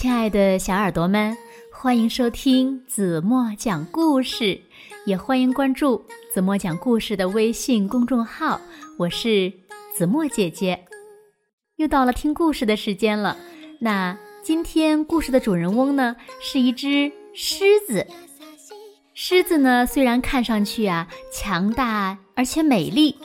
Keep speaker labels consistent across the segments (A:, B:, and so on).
A: 亲爱的小耳朵们，欢迎收听子墨讲故事，也欢迎关注子墨讲故事的微信公众号。我是子墨姐姐，又到了听故事的时间了。那今天故事的主人翁呢，是一只狮子。狮子呢，虽然看上去啊强大而且美丽，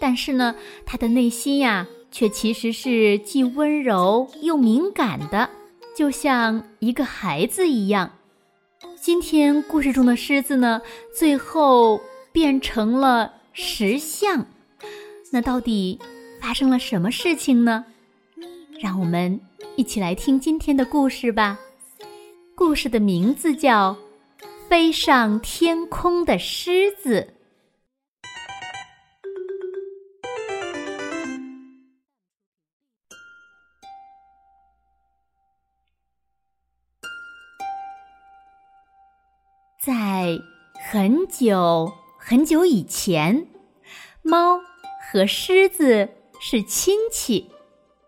A: 但是呢，它的内心呀，却其实是既温柔又敏感的。就像一个孩子一样，今天故事中的狮子呢，最后变成了石像。那到底发生了什么事情呢？让我们一起来听今天的故事吧。故事的名字叫《飞上天空的狮子》。在很久很久以前，猫和狮子是亲戚，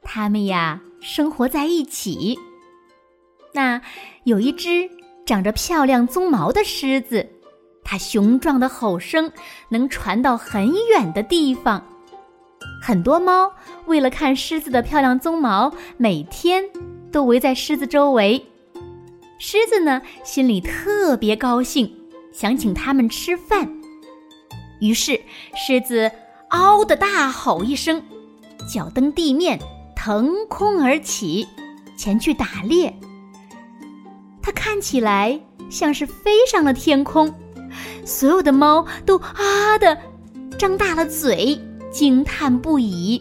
A: 它们呀生活在一起。那有一只长着漂亮鬃毛的狮子，它雄壮的吼声能传到很远的地方。很多猫为了看狮子的漂亮鬃毛，每天都围在狮子周围。狮子呢，心里特别高兴，想请他们吃饭。于是，狮子“嗷”的大吼一声，脚蹬地面，腾空而起，前去打猎。它看起来像是飞上了天空，所有的猫都啊的张大了嘴，惊叹不已。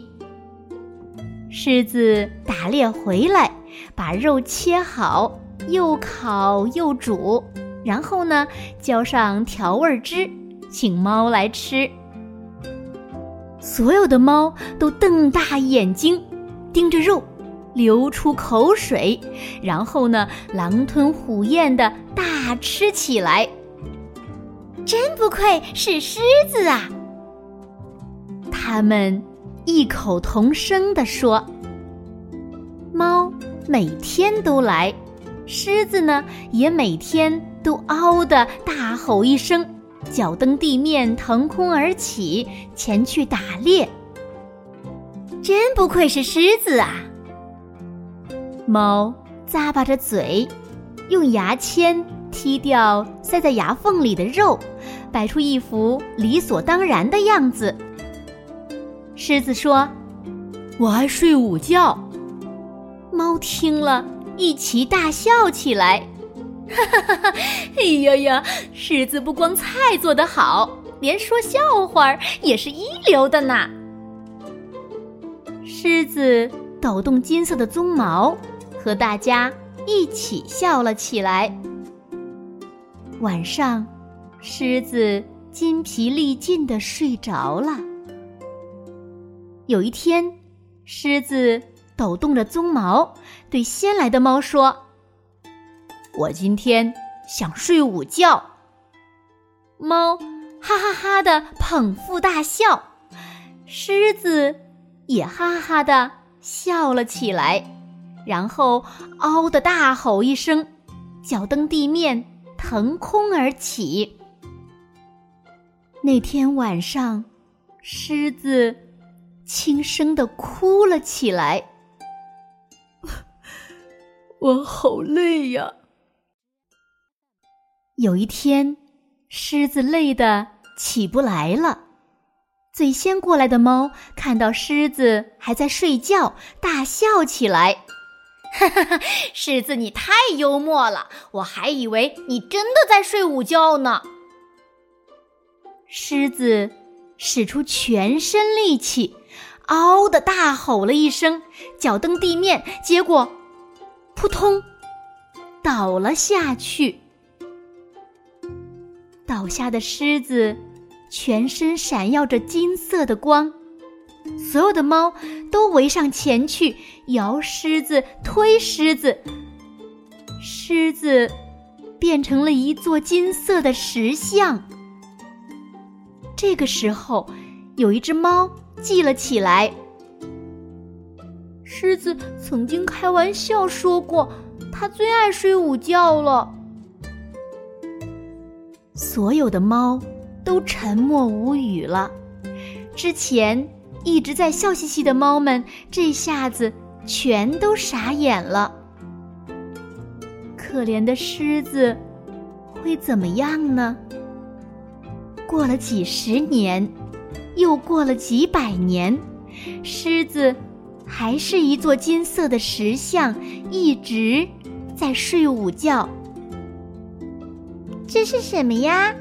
A: 狮子打猎回来，把肉切好。又烤又煮，然后呢，浇上调味汁，请猫来吃。所有的猫都瞪大眼睛，盯着肉，流出口水，然后呢，狼吞虎咽的大吃起来。真不愧是狮子啊！他们异口同声地说：“猫每天都来。”狮子呢，也每天都嗷的大吼一声，脚蹬地面，腾空而起，前去打猎。真不愧是狮子啊！猫咂巴着嘴，用牙签剔掉塞在牙缝里的肉，摆出一副理所当然的样子。狮子说：“我爱睡午觉。”猫听了。一齐大笑起来，哈哈哈哈！哎呀呀，狮子不光菜做得好，连说笑话也是一流的呢。狮子抖动金色的鬃毛，和大家一起笑了起来。晚上，狮子筋疲力尽的睡着了。有一天，狮子。抖动着鬃毛，对先来的猫说：“我今天想睡午觉。”猫哈哈哈的捧腹大笑，狮子也哈哈的笑了起来，然后嗷的大吼一声，脚蹬地面，腾空而起。那天晚上，狮子轻声的哭了起来。我好累呀！有一天，狮子累得起不来了。最先过来的猫看到狮子还在睡觉，大笑起来：“哈哈哈！狮子，你太幽默了，我还以为你真的在睡午觉呢。”狮子使出全身力气，嗷的大吼了一声，脚蹬地面，结果。扑通，倒了下去。倒下的狮子全身闪耀着金色的光，所有的猫都围上前去摇狮子、推狮子。狮子变成了一座金色的石像。这个时候，有一只猫记了起来。狮子曾经开玩笑说过：“它最爱睡午觉了。所有的猫都沉默无语了。之前一直在笑嘻嘻的猫们，这下子全都傻眼了。可怜的狮子会怎么样呢？过了几十年，又过了几百年，狮子还是一座金色的石像，一直在睡午觉。这是什么呀？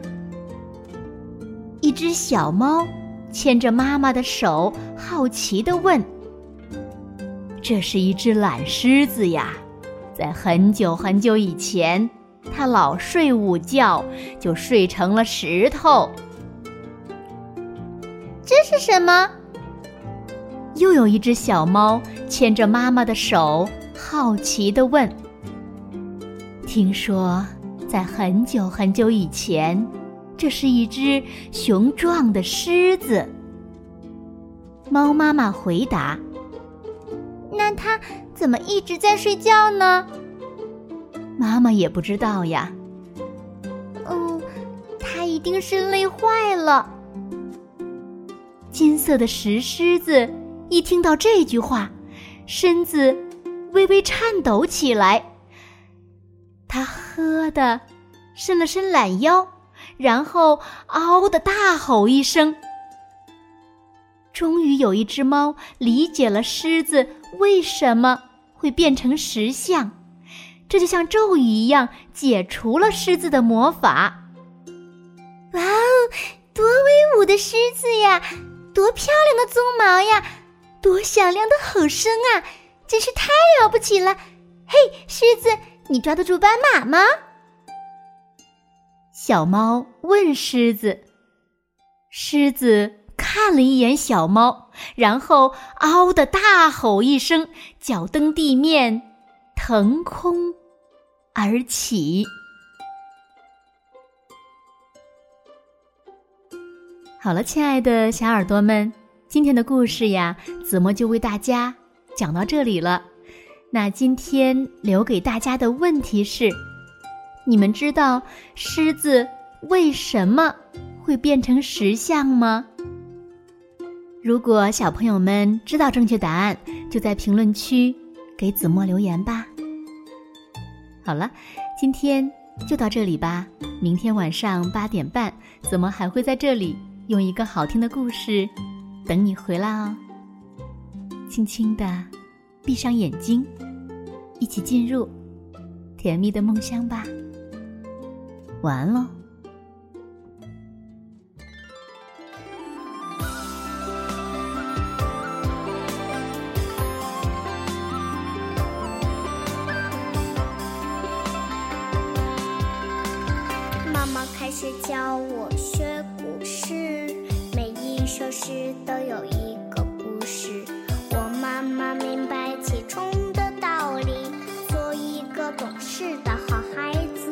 A: 一只小猫牵着妈妈的手，好奇的问：“这是一只懒狮子呀，在很久很久以前，它老睡午觉，就睡成了石头。”这是什么？又有一只小猫牵着妈妈的手，好奇的问：“听说？”在很久很久以前，这是一只雄壮的狮子。猫妈妈回答：“那它怎么一直在睡觉呢？”妈妈也不知道呀。嗯，它一定是累坏了。金色的石狮子一听到这句话，身子微微颤抖起来。他呵的伸了伸懒腰，然后嗷的大吼一声。终于有一只猫理解了狮子为什么会变成石像，这就像咒语一样解除了狮子的魔法。哇哦，多威武的狮子呀！多漂亮的鬃毛呀！多响亮的吼声啊！真是太了不起了！嘿，狮子。你抓得住斑马吗？小猫问狮子。狮子看了一眼小猫，然后嗷的大吼一声，脚蹬地面，腾空而起。好了，亲爱的小耳朵们，今天的故事呀，子墨就为大家讲到这里了。那今天留给大家的问题是：你们知道狮子为什么会变成石像吗？如果小朋友们知道正确答案，就在评论区给子墨留言吧。好了，今天就到这里吧。明天晚上八点半，子墨还会在这里用一个好听的故事等你回来哦。轻轻的。闭上眼睛，一起进入甜蜜的梦乡吧。晚安喽。
B: 一首诗都有一个故事。我慢慢明白其中的道理，做一个懂事的好孩子。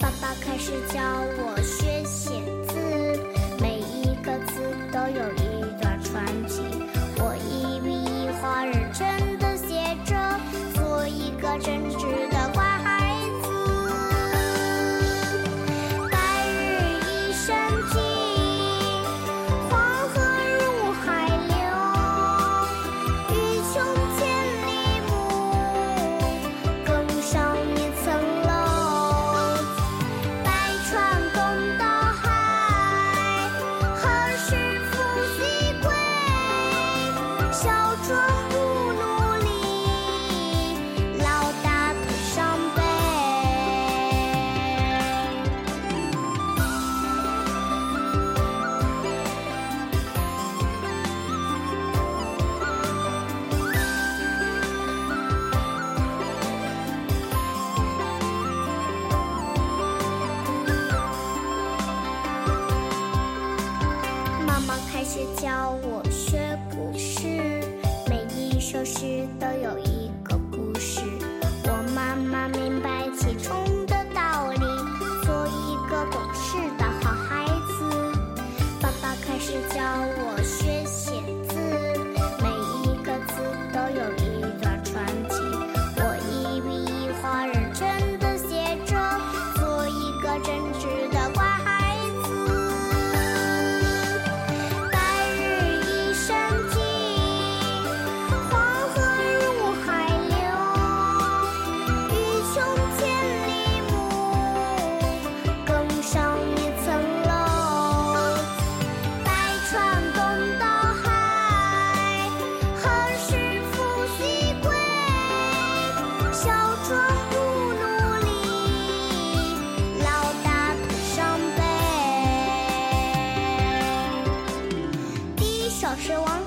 B: 爸爸开始教我学写字，每一个字都有一段传奇。我一笔一画认真的写着，做一个真挚。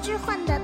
B: 置换的